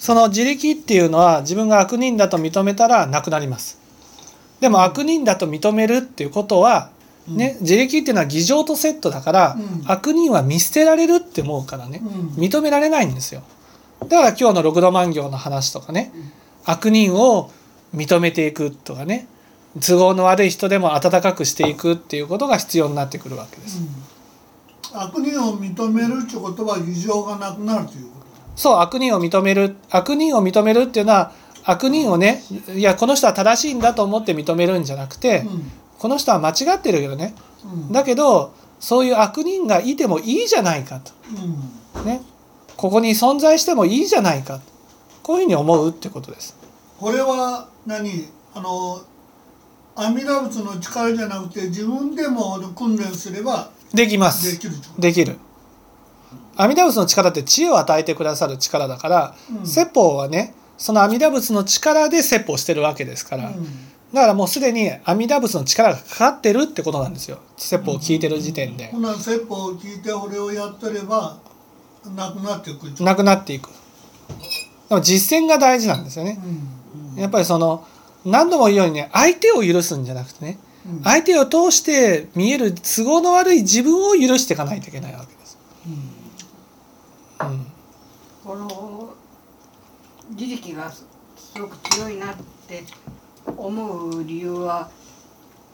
その自力っていうのは自分が悪人だと認めたらなくなります。でも悪人だと認めるっていうことは、ね、自力っていうのは偽情とセットだから、うん。悪人は見捨てられるって思うからね、うん。認められないんですよ。だから今日の六度万行の話とかね、悪人を認めていくとかね都合の悪い人でも温かくしていくっていうことが必要になってくるわけです、悪人を認めるってことは異常がなくなるというこそう悪人を認める悪人を認めるっていうのは悪人をねいやこの人は正しいんだと思って認めるんじゃなくて、と。うん。この人は間違ってるよね。うん。だけどそういう悪人がいてもいいじゃないかうん。とね。ここに存在してもいいじゃないかこういうふうに思うってことです。これは何？あの阿弥陀仏の力じゃなくて自分でも訓練すればできまですできる阿弥陀仏の力って知恵を与えてくださる力だから、うん。説法はねその阿弥陀仏の力で説法してるわけですから、だからもうすでに阿弥陀仏の力がかかってるってことなんですよ。説法を聞いてる時点で。ほな説法を聞いてこれをやってればなくなっていくなくなっていく。でも実践が大事なんですよね。うん。やっぱりその何度も言うようにね相手を許すんじゃなくてねうん。相手を通して見える都合の悪い自分を許していかないといけないわけです。うんこの自力がすごく強いなって思う理由は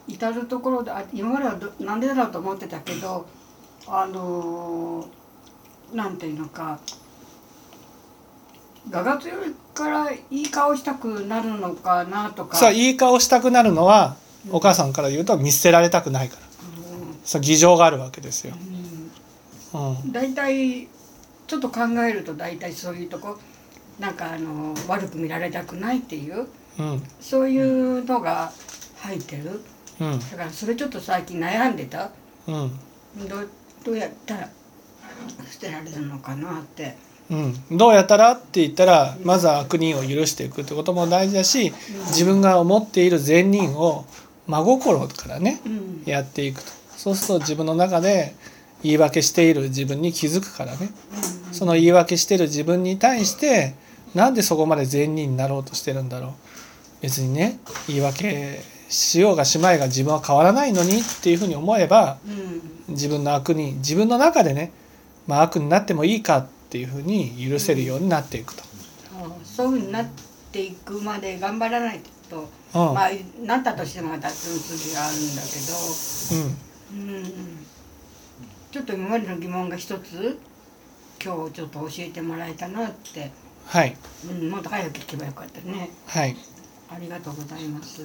至る所であ今まではどなんでだろうと思ってたけどあのーなんていうのか我が強いからいい顔したくなるのかなとか。さあいい顔したくなるのはお母さんから言うと見捨てられたくないから。そう偽情があるわけですよ。うん。うん。大体ちょっと考えると大体そういうとこなんかあの悪く見られたくないっていううん。そういうのが入ってる。うん。だからそれちょっと最近悩んでた。うん。どうどうやったら捨てられるのかなって。うん、どうやったらって言ったらまずは悪人を許していくってことも大事だし自分が思っている善人を真心からねうん。やっていくと。そうすると自分の中で言い訳している自分に気づくからねその言い訳している自分に対してなんでそこまで善人になろうとしてるんだろう。別にね言い訳しようがしまいが自分は変わらないのにっていうふうに思えばうん。自分の悪に自分の中でね、まあ、悪になってもいいかっていうふうに許せるようになっていくと。そういうふうになっていくまで頑張らないと、うん。まあなったとしてもまたその筋があるんだけど。うん。うん。ちょっと今までの疑問が一つ今日ちょっと教えてもらえたなって、はい。うん、もっと早く聞けばよかったね。はい。ありがとうございます。